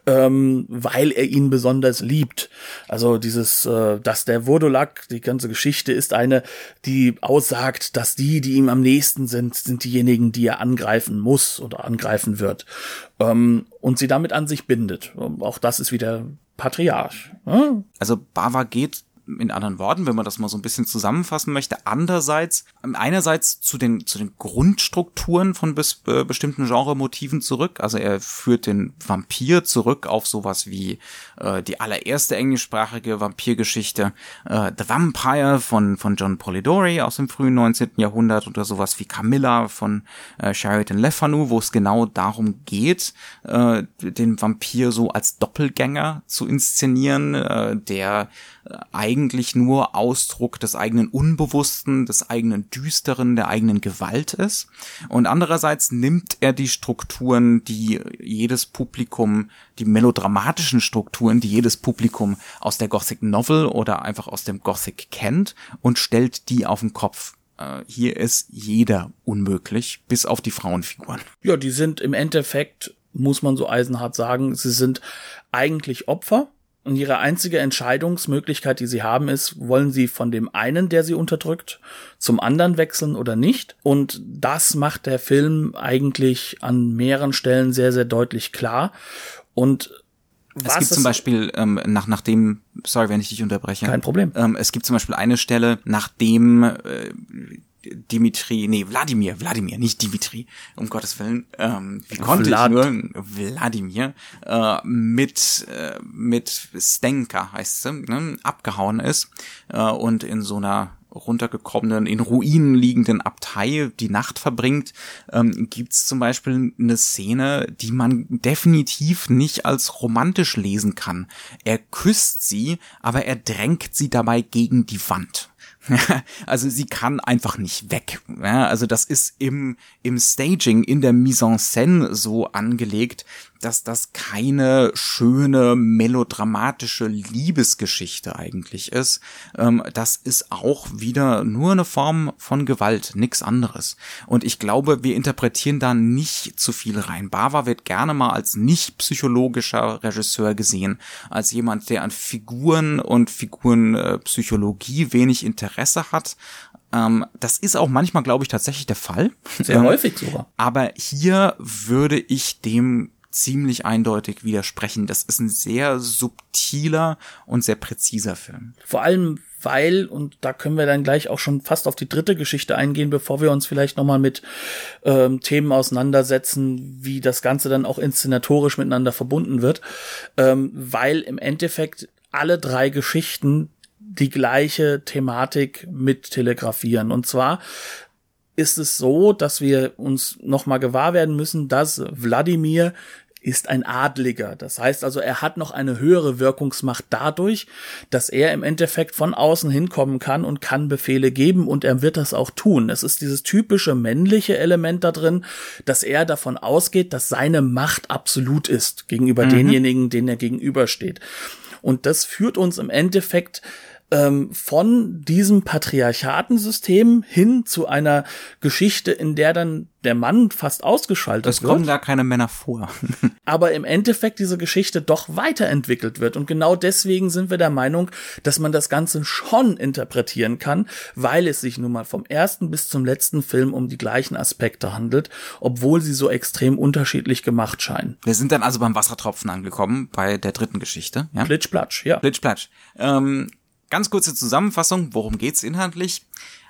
ähm, weil er ihn besonders liebt. Also dieses, äh, dass der Vodolak, die ganze Geschichte ist eine, die aussagt, dass die, die ihm am nächsten sind, sind diejenigen, die er angreifen muss oder angreifen wird ähm, und sie damit an sich bindet. Auch das ist wieder Patriarch. Ne? Also Bava geht in anderen Worten, wenn man das mal so ein bisschen zusammenfassen möchte. Andererseits, einerseits zu den, zu den Grundstrukturen von bes, äh, bestimmten Genremotiven zurück. Also er führt den Vampir zurück auf sowas wie äh, die allererste englischsprachige Vampirgeschichte äh, The Vampire von, von John Polidori aus dem frühen 19. Jahrhundert oder sowas wie Camilla von äh, Sheridan Le Fanu, wo es genau darum geht, äh, den Vampir so als Doppelgänger zu inszenieren, äh, der eigentlich nur Ausdruck des eigenen Unbewussten, des eigenen Düsteren, der eigenen Gewalt ist. Und andererseits nimmt er die Strukturen, die jedes Publikum, die melodramatischen Strukturen, die jedes Publikum aus der Gothic Novel oder einfach aus dem Gothic kennt und stellt die auf den Kopf äh, hier ist jeder unmöglich, bis auf die Frauenfiguren. Ja, die sind im Endeffekt, muss man so eisenhart sagen, sie sind eigentlich Opfer und ihre einzige Entscheidungsmöglichkeit, die sie haben, ist, wollen sie von dem einen, der sie unterdrückt, zum anderen wechseln oder nicht. Und das macht der Film eigentlich an mehreren Stellen sehr, sehr deutlich klar. Und es gibt zum Beispiel ähm, nach nachdem, sorry, wenn ich dich unterbreche. Kein Problem. Ähm, es gibt zum Beispiel eine Stelle, nachdem äh, Dimitri, nee, Wladimir, Wladimir, nicht Dimitri, um Gottes Willen, ähm, wie konnte Vlad. ich nur, Wladimir, äh, mit, äh, mit Stenka heißt sie, ne, abgehauen ist äh, und in so einer runtergekommenen, in Ruinen liegenden Abtei die Nacht verbringt, ähm, gibt's zum Beispiel eine Szene, die man definitiv nicht als romantisch lesen kann. Er küsst sie, aber er drängt sie dabei gegen die Wand. also sie kann einfach nicht weg. Ja, also das ist im, im Staging, in der Mise en scène so angelegt, dass das keine schöne melodramatische Liebesgeschichte eigentlich ist. Ähm, das ist auch wieder nur eine Form von Gewalt, nix anderes. Und ich glaube, wir interpretieren da nicht zu viel rein. Bava wird gerne mal als nicht psychologischer Regisseur gesehen, als jemand, der an Figuren und Figurenpsychologie wenig Interesse hat, ähm, das ist auch manchmal, glaube ich, tatsächlich der Fall. Sehr ähm, häufig sogar. Aber hier würde ich dem ziemlich eindeutig widersprechen. Das ist ein sehr subtiler und sehr präziser Film. Vor allem, weil, und da können wir dann gleich auch schon fast auf die dritte Geschichte eingehen, bevor wir uns vielleicht nochmal mit ähm, Themen auseinandersetzen, wie das Ganze dann auch inszenatorisch miteinander verbunden wird, ähm, weil im Endeffekt alle drei Geschichten die gleiche Thematik mit telegrafieren. Und zwar ist es so, dass wir uns nochmal gewahr werden müssen, dass Wladimir ist ein Adliger. Das heißt also, er hat noch eine höhere Wirkungsmacht dadurch, dass er im Endeffekt von außen hinkommen kann und kann Befehle geben und er wird das auch tun. Es ist dieses typische männliche Element da drin, dass er davon ausgeht, dass seine Macht absolut ist gegenüber mhm. denjenigen, denen er gegenübersteht. Und das führt uns im Endeffekt ähm, von diesem Patriarchatensystem hin zu einer Geschichte, in der dann der Mann fast ausgeschaltet es wird. Es kommen da keine Männer vor. aber im Endeffekt diese Geschichte doch weiterentwickelt wird. Und genau deswegen sind wir der Meinung, dass man das Ganze schon interpretieren kann, weil es sich nun mal vom ersten bis zum letzten Film um die gleichen Aspekte handelt, obwohl sie so extrem unterschiedlich gemacht scheinen. Wir sind dann also beim Wassertropfen angekommen, bei der dritten Geschichte. Ja? Plitsch-platsch, ja. Plitsch-platsch. Ähm, Ganz kurze Zusammenfassung, worum geht's inhaltlich?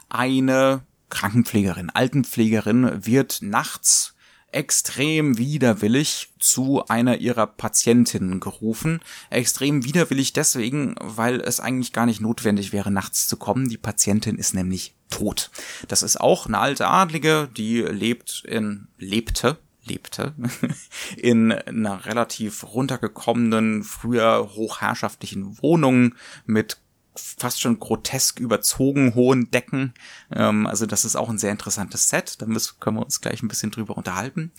Eine Krankenpflegerin, Altenpflegerin wird nachts extrem widerwillig zu einer ihrer Patientinnen gerufen. Extrem widerwillig deswegen, weil es eigentlich gar nicht notwendig wäre, nachts zu kommen. Die Patientin ist nämlich tot. Das ist auch eine alte Adlige, die lebt in, lebte, lebte, in einer relativ runtergekommenen, früher hochherrschaftlichen Wohnung mit fast schon grotesk überzogen hohen Decken. Ähm, also das ist auch ein sehr interessantes Set. Da müssen, können wir uns gleich ein bisschen drüber unterhalten.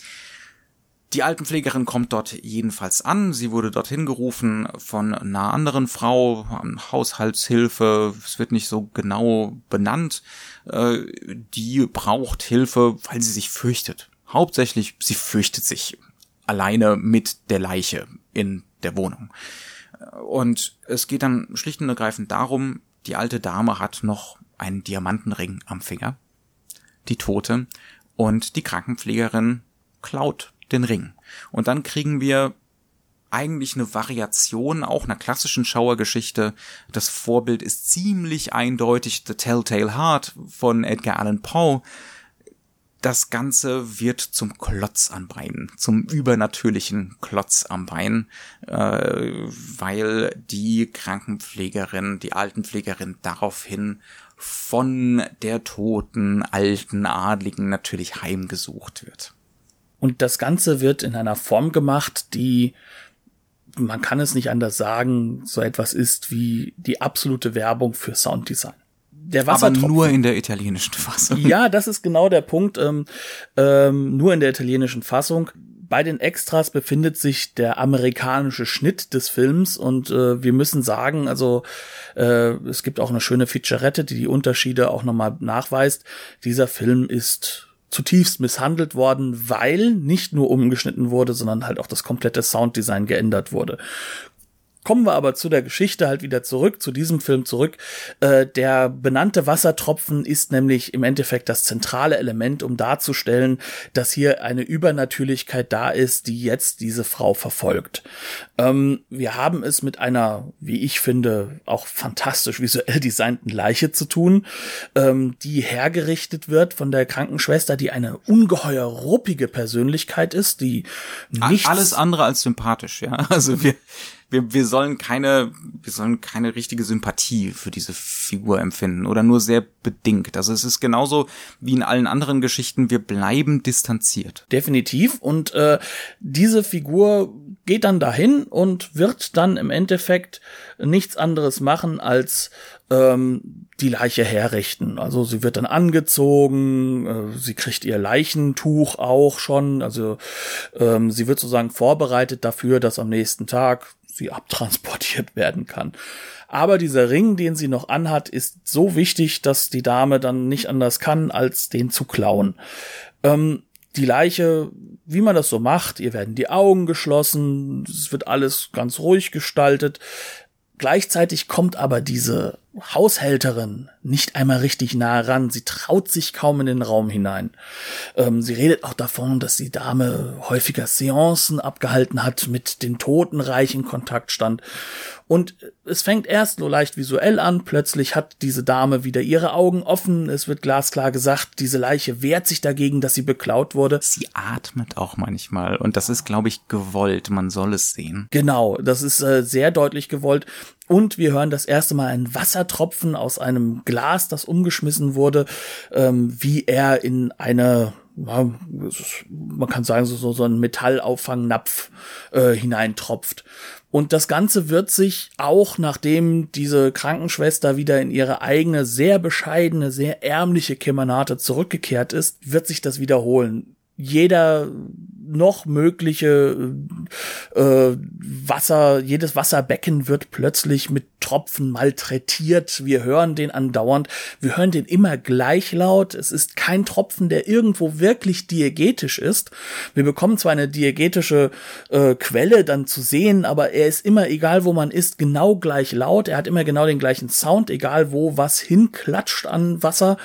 Die Altenpflegerin kommt dort jedenfalls an. Sie wurde dorthin gerufen von einer anderen Frau, Haushaltshilfe. Es wird nicht so genau benannt. Äh, die braucht Hilfe, weil sie sich fürchtet. Hauptsächlich, sie fürchtet sich alleine mit der Leiche in der Wohnung. Und es geht dann schlicht und ergreifend darum, die alte Dame hat noch einen Diamantenring am Finger, die Tote, und die Krankenpflegerin klaut den Ring. Und dann kriegen wir eigentlich eine Variation auch einer klassischen Schauergeschichte. Das Vorbild ist ziemlich eindeutig The Telltale Heart von Edgar Allan Poe das Ganze wird zum Klotz am Bein, zum übernatürlichen Klotz am Bein, äh, weil die Krankenpflegerin, die Altenpflegerin daraufhin von der toten alten Adligen natürlich heimgesucht wird. Und das Ganze wird in einer Form gemacht, die man kann es nicht anders sagen, so etwas ist wie die absolute Werbung für Sounddesign der Wassertropfen. Aber nur in der italienischen Fassung. Ja, das ist genau der Punkt. Ähm, ähm, nur in der italienischen Fassung. Bei den Extras befindet sich der amerikanische Schnitt des Films und äh, wir müssen sagen, also äh, es gibt auch eine schöne Featurette, die die Unterschiede auch nochmal nachweist. Dieser Film ist zutiefst misshandelt worden, weil nicht nur umgeschnitten wurde, sondern halt auch das komplette Sounddesign geändert wurde. Kommen wir aber zu der Geschichte halt wieder zurück, zu diesem Film zurück. Äh, der benannte Wassertropfen ist nämlich im Endeffekt das zentrale Element, um darzustellen, dass hier eine Übernatürlichkeit da ist, die jetzt diese Frau verfolgt. Ähm, wir haben es mit einer, wie ich finde, auch fantastisch visuell designten Leiche zu tun, ähm, die hergerichtet wird von der Krankenschwester, die eine ungeheuer ruppige Persönlichkeit ist, die nichts alles andere als sympathisch, ja. Also wir wir, wir sollen keine, wir sollen keine richtige Sympathie für diese Figur empfinden oder nur sehr bedingt. Also es ist genauso wie in allen anderen Geschichten, wir bleiben distanziert. Definitiv. Und äh, diese Figur geht dann dahin und wird dann im Endeffekt nichts anderes machen, als ähm, die Leiche herrichten. Also sie wird dann angezogen, äh, sie kriegt ihr Leichentuch auch schon, also ähm, sie wird sozusagen vorbereitet dafür, dass am nächsten Tag sie abtransportiert werden kann. Aber dieser Ring, den sie noch anhat, ist so wichtig, dass die Dame dann nicht anders kann, als den zu klauen. Ähm, die Leiche, wie man das so macht, ihr werden die Augen geschlossen, es wird alles ganz ruhig gestaltet. Gleichzeitig kommt aber diese Haushälterin nicht einmal richtig nah ran. Sie traut sich kaum in den Raum hinein. Ähm, sie redet auch davon, dass die Dame häufiger Seancen abgehalten hat, mit den Totenreich in Kontakt stand. Und es fängt erst nur leicht visuell an, plötzlich hat diese Dame wieder ihre Augen offen, es wird glasklar gesagt, diese Leiche wehrt sich dagegen, dass sie beklaut wurde. Sie atmet auch manchmal und das ist, glaube ich, gewollt, man soll es sehen. Genau, das ist äh, sehr deutlich gewollt. Und wir hören das erste Mal einen Wassertropfen aus einem Glas, das umgeschmissen wurde, ähm, wie er in eine man kann sagen, so, so ein Metallauffangnapf äh, hineintropft. Und das Ganze wird sich auch, nachdem diese Krankenschwester wieder in ihre eigene, sehr bescheidene, sehr ärmliche Kemanate zurückgekehrt ist, wird sich das wiederholen. Jeder noch mögliche äh, Wasser, jedes Wasserbecken wird plötzlich mit Tropfen malträtiert. Wir hören den andauernd. Wir hören den immer gleich laut. Es ist kein Tropfen, der irgendwo wirklich diegetisch ist. Wir bekommen zwar eine diegetische äh, Quelle dann zu sehen, aber er ist immer, egal wo man ist, genau gleich laut. Er hat immer genau den gleichen Sound, egal wo was hinklatscht an Wasser.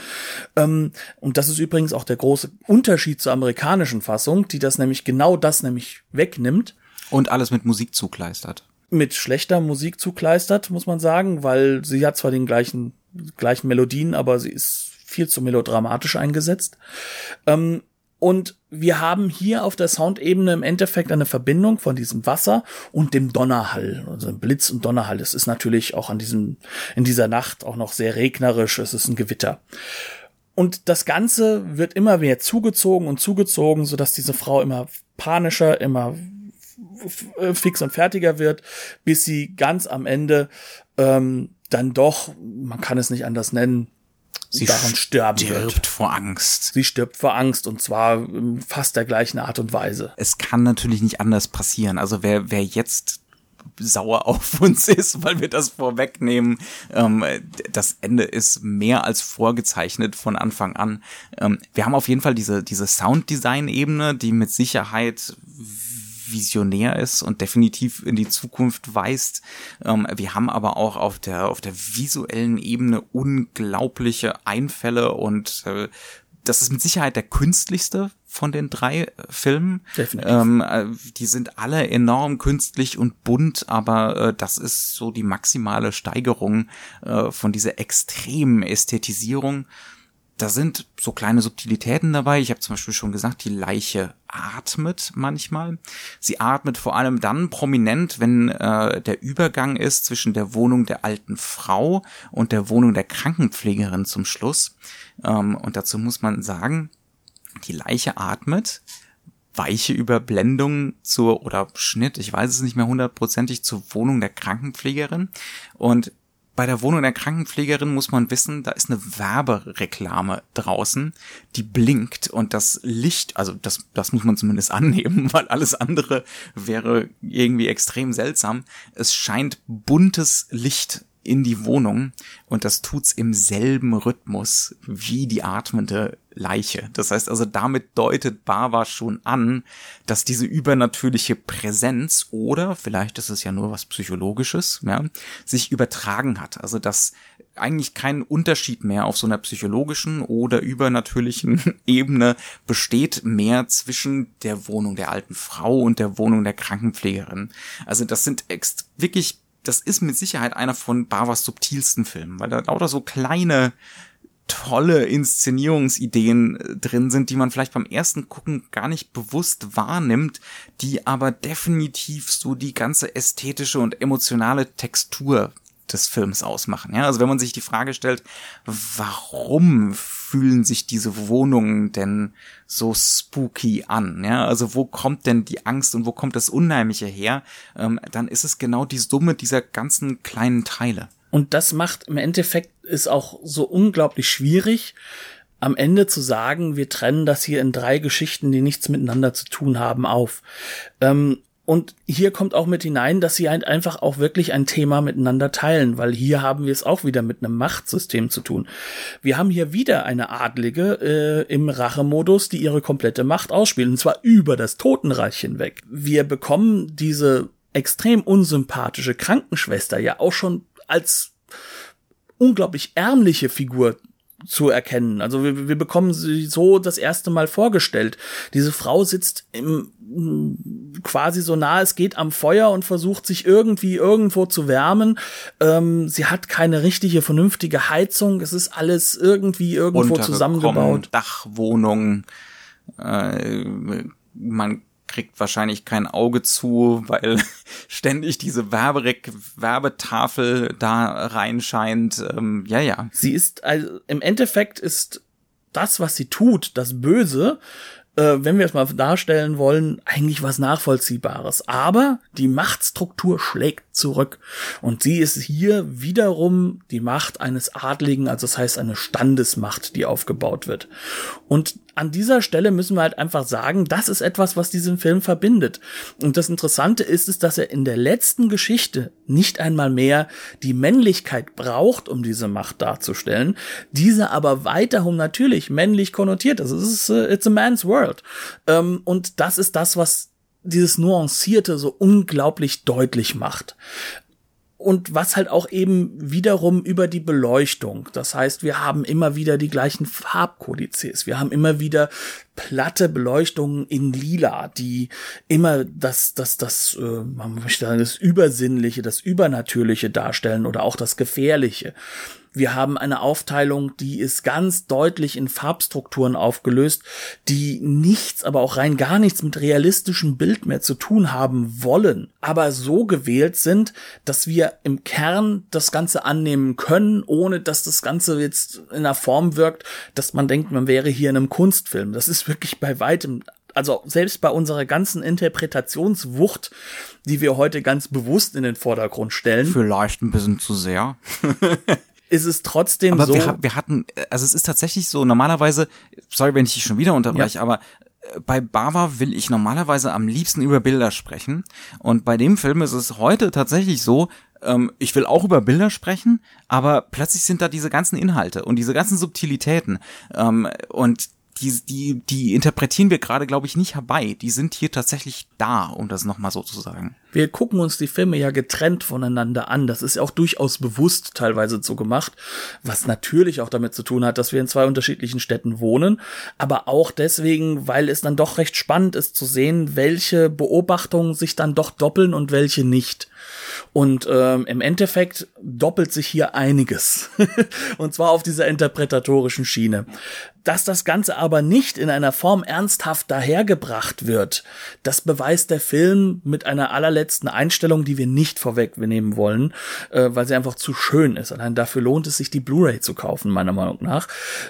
Ähm, und das ist übrigens auch der große Unterschied zur amerikanischen Fassung, die das nämlich genau das nämlich wegnimmt. Und alles mit Musik zukleistert mit schlechter Musik zukleistert, muss man sagen, weil sie hat zwar den gleichen, gleichen Melodien, aber sie ist viel zu melodramatisch eingesetzt. Ähm, und wir haben hier auf der Soundebene im Endeffekt eine Verbindung von diesem Wasser und dem Donnerhall, also Blitz und Donnerhall. Es ist natürlich auch an diesem, in dieser Nacht auch noch sehr regnerisch. Es ist ein Gewitter. Und das Ganze wird immer mehr zugezogen und zugezogen, so dass diese Frau immer panischer, immer fix und fertiger wird, bis sie ganz am Ende ähm, dann doch, man kann es nicht anders nennen, sie daran sterben stirbt wird. vor Angst. Sie stirbt vor Angst und zwar in fast der gleichen Art und Weise. Es kann natürlich nicht anders passieren. Also wer, wer jetzt sauer auf uns ist, weil wir das vorwegnehmen. Ähm, das Ende ist mehr als vorgezeichnet von Anfang an. Ähm, wir haben auf jeden Fall diese, diese Sounddesign-Ebene, die mit Sicherheit visionär ist und definitiv in die Zukunft weist. Ähm, wir haben aber auch auf der, auf der visuellen Ebene unglaubliche Einfälle und äh, das ist mit Sicherheit der künstlichste von den drei äh, Filmen. Definitiv. Ähm, äh, die sind alle enorm künstlich und bunt, aber äh, das ist so die maximale Steigerung äh, von dieser extremen Ästhetisierung da sind so kleine Subtilitäten dabei. Ich habe zum Beispiel schon gesagt, die Leiche atmet manchmal. Sie atmet vor allem dann prominent, wenn äh, der Übergang ist zwischen der Wohnung der alten Frau und der Wohnung der Krankenpflegerin zum Schluss. Ähm, und dazu muss man sagen, die Leiche atmet, weiche Überblendung zur oder Schnitt, ich weiß es nicht mehr hundertprozentig, zur Wohnung der Krankenpflegerin. Und bei der Wohnung der Krankenpflegerin muss man wissen, da ist eine Werbereklame draußen, die blinkt und das Licht, also das, das muss man zumindest annehmen, weil alles andere wäre irgendwie extrem seltsam. Es scheint buntes Licht in die Wohnung und das tut's im selben Rhythmus wie die atmende Leiche. Das heißt also, damit deutet Bava schon an, dass diese übernatürliche Präsenz oder vielleicht ist es ja nur was Psychologisches, ja, sich übertragen hat. Also, dass eigentlich kein Unterschied mehr auf so einer psychologischen oder übernatürlichen Ebene besteht mehr zwischen der Wohnung der alten Frau und der Wohnung der Krankenpflegerin. Also, das sind wirklich das ist mit Sicherheit einer von Bavas subtilsten Filmen, weil da lauter so kleine tolle Inszenierungsideen äh, drin sind, die man vielleicht beim ersten Gucken gar nicht bewusst wahrnimmt, die aber definitiv so die ganze ästhetische und emotionale Textur des Films ausmachen. Ja, also wenn man sich die Frage stellt, warum fühlen sich diese Wohnungen denn so spooky an? Ja, also wo kommt denn die Angst und wo kommt das Unheimliche her? Ähm, dann ist es genau die Summe dieser ganzen kleinen Teile. Und das macht im Endeffekt ist auch so unglaublich schwierig, am Ende zu sagen, wir trennen das hier in drei Geschichten, die nichts miteinander zu tun haben, auf. Ähm, und hier kommt auch mit hinein, dass sie halt einfach auch wirklich ein Thema miteinander teilen, weil hier haben wir es auch wieder mit einem Machtsystem zu tun. Wir haben hier wieder eine Adlige äh, im Rachemodus, die ihre komplette Macht ausspielen, und zwar über das Totenreich hinweg. Wir bekommen diese extrem unsympathische Krankenschwester ja auch schon als unglaublich ärmliche Figur zu erkennen. Also wir, wir bekommen sie so das erste Mal vorgestellt. Diese Frau sitzt im quasi so nah es geht am Feuer und versucht sich irgendwie irgendwo zu wärmen. Ähm, sie hat keine richtige, vernünftige Heizung. Es ist alles irgendwie irgendwo zusammengebaut. Dachwohnung. Äh, man kriegt wahrscheinlich kein Auge zu, weil ständig diese Werberik Werbetafel da reinscheint. Ähm, ja, ja. Sie ist also im Endeffekt ist das, was sie tut, das Böse, äh, wenn wir es mal darstellen wollen, eigentlich was Nachvollziehbares. Aber die Machtstruktur schlägt zurück. Und sie ist hier wiederum die Macht eines Adligen, also das heißt eine Standesmacht, die aufgebaut wird. Und an dieser Stelle müssen wir halt einfach sagen, das ist etwas, was diesen Film verbindet. Und das Interessante ist es, dass er in der letzten Geschichte nicht einmal mehr die Männlichkeit braucht, um diese Macht darzustellen, diese aber weiterhin natürlich männlich konnotiert. Also es ist, uh, it's a man's world. Ähm, und das ist das, was dieses Nuancierte so unglaublich deutlich macht und was halt auch eben wiederum über die Beleuchtung. Das heißt, wir haben immer wieder die gleichen Farbkodizes. Wir haben immer wieder platte Beleuchtungen in Lila, die immer das, das, das, äh, man möchte sagen, das Übersinnliche, das Übernatürliche darstellen oder auch das Gefährliche. Wir haben eine Aufteilung, die ist ganz deutlich in Farbstrukturen aufgelöst, die nichts, aber auch rein gar nichts mit realistischem Bild mehr zu tun haben wollen, aber so gewählt sind, dass wir im Kern das Ganze annehmen können, ohne dass das Ganze jetzt in einer Form wirkt, dass man denkt, man wäre hier in einem Kunstfilm. Das ist wirklich bei weitem also selbst bei unserer ganzen Interpretationswucht, die wir heute ganz bewusst in den Vordergrund stellen. Vielleicht ein bisschen zu sehr. ist es trotzdem aber so. Wir, wir hatten, also es ist tatsächlich so, normalerweise, sorry, wenn ich dich schon wieder unterbreche, ja. aber äh, bei Bava will ich normalerweise am liebsten über Bilder sprechen. Und bei dem Film ist es heute tatsächlich so, ähm, ich will auch über Bilder sprechen, aber plötzlich sind da diese ganzen Inhalte und diese ganzen Subtilitäten. Ähm, und die, die, die interpretieren wir gerade, glaube ich, nicht herbei. Die sind hier tatsächlich da, um das nochmal so zu sagen. Wir gucken uns die Filme ja getrennt voneinander an. Das ist ja auch durchaus bewusst teilweise so gemacht, was natürlich auch damit zu tun hat, dass wir in zwei unterschiedlichen Städten wohnen, aber auch deswegen, weil es dann doch recht spannend ist zu sehen, welche Beobachtungen sich dann doch doppeln und welche nicht. Und ähm, im Endeffekt doppelt sich hier einiges. und zwar auf dieser interpretatorischen Schiene. Dass das Ganze aber nicht in einer Form ernsthaft dahergebracht wird, das beweist der Film mit einer allerletzten Einstellung, die wir nicht vorwegnehmen wollen, äh, weil sie einfach zu schön ist. Allein dafür lohnt es sich, die Blu-ray zu kaufen, meiner Meinung nach.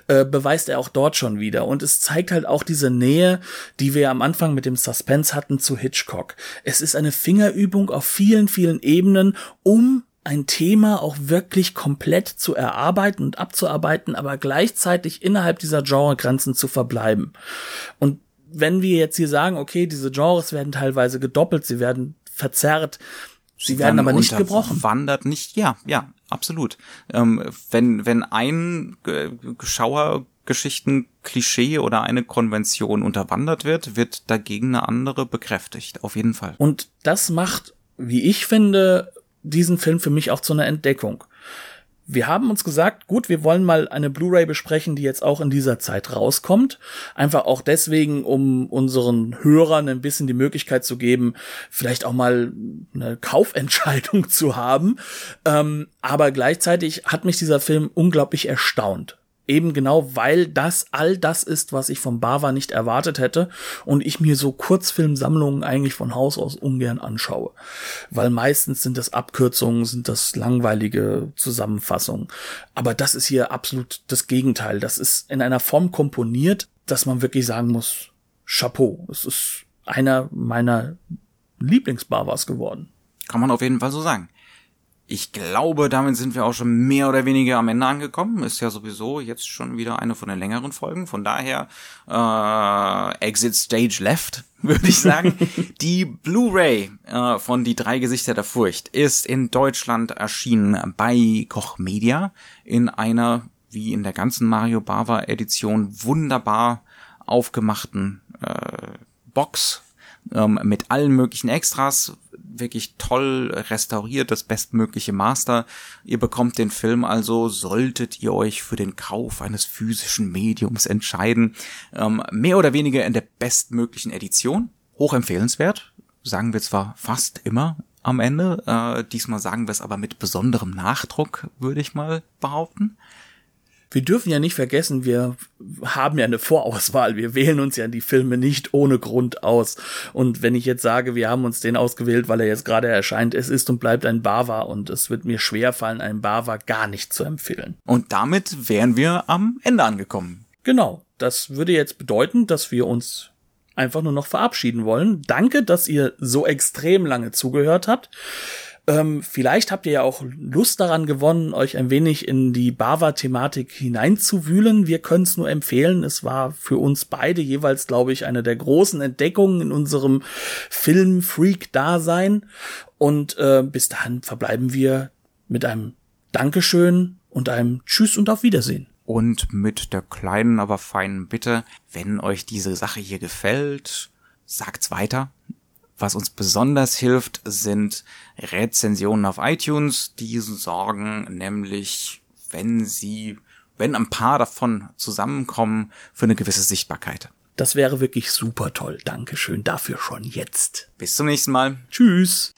Äh, beweist er auch dort schon wieder. Und es zeigt halt auch diese Nähe, die wir am Anfang mit dem Suspense hatten zu Hitchcock. Es ist eine Fingerübung auf vielen, vielen Ebenen, um ein Thema auch wirklich komplett zu erarbeiten und abzuarbeiten, aber gleichzeitig innerhalb dieser Genregrenzen zu verbleiben. Und wenn wir jetzt hier sagen, okay, diese Genres werden teilweise gedoppelt, sie werden verzerrt, sie, sie werden aber nicht gebrochen. Wandert nicht, ja, ja, absolut. Ähm, wenn, wenn ein Schauergeschichten Klischee oder eine Konvention unterwandert wird, wird dagegen eine andere bekräftigt, auf jeden Fall. Und das macht, wie ich finde, diesen Film für mich auch zu einer Entdeckung. Wir haben uns gesagt, gut, wir wollen mal eine Blu-ray besprechen, die jetzt auch in dieser Zeit rauskommt. Einfach auch deswegen, um unseren Hörern ein bisschen die Möglichkeit zu geben, vielleicht auch mal eine Kaufentscheidung zu haben. Ähm, aber gleichzeitig hat mich dieser Film unglaublich erstaunt. Eben genau, weil das all das ist, was ich vom Bava nicht erwartet hätte und ich mir so Kurzfilmsammlungen eigentlich von Haus aus ungern anschaue. Weil meistens sind das Abkürzungen, sind das langweilige Zusammenfassungen. Aber das ist hier absolut das Gegenteil. Das ist in einer Form komponiert, dass man wirklich sagen muss, Chapeau. Es ist einer meiner Lieblingsbavas geworden. Kann man auf jeden Fall so sagen. Ich glaube, damit sind wir auch schon mehr oder weniger am Ende angekommen. Ist ja sowieso jetzt schon wieder eine von den längeren Folgen. Von daher äh, Exit Stage Left, würde ich sagen. die Blu-ray äh, von Die drei Gesichter der Furcht ist in Deutschland erschienen bei Koch Media in einer, wie in der ganzen Mario Bava Edition, wunderbar aufgemachten äh, Box ähm, mit allen möglichen Extras wirklich toll restauriert, das bestmögliche Master. Ihr bekommt den Film also, solltet ihr euch für den Kauf eines physischen Mediums entscheiden, ähm, mehr oder weniger in der bestmöglichen Edition. Hochempfehlenswert, sagen wir zwar fast immer am Ende, äh, diesmal sagen wir es aber mit besonderem Nachdruck, würde ich mal behaupten wir dürfen ja nicht vergessen, wir haben ja eine Vorauswahl. Wir wählen uns ja die Filme nicht ohne Grund aus. Und wenn ich jetzt sage, wir haben uns den ausgewählt, weil er jetzt gerade erscheint, es ist und bleibt ein Bava und es wird mir schwer fallen, einen Bava gar nicht zu empfehlen. Und damit wären wir am Ende angekommen. Genau. Das würde jetzt bedeuten, dass wir uns einfach nur noch verabschieden wollen. Danke, dass ihr so extrem lange zugehört habt. Ähm, vielleicht habt ihr ja auch Lust daran gewonnen, euch ein wenig in die Bava-Thematik hineinzuwühlen. Wir können es nur empfehlen. Es war für uns beide jeweils, glaube ich, eine der großen Entdeckungen in unserem Film-Freak-Dasein. Und äh, bis dahin verbleiben wir mit einem Dankeschön und einem Tschüss und auf Wiedersehen. Und mit der kleinen, aber feinen Bitte, wenn euch diese Sache hier gefällt, sagt's weiter was uns besonders hilft, sind Rezensionen auf iTunes. Die sorgen nämlich, wenn sie, wenn ein paar davon zusammenkommen, für eine gewisse Sichtbarkeit. Das wäre wirklich super toll. Dankeschön dafür schon jetzt. Bis zum nächsten Mal. Tschüss.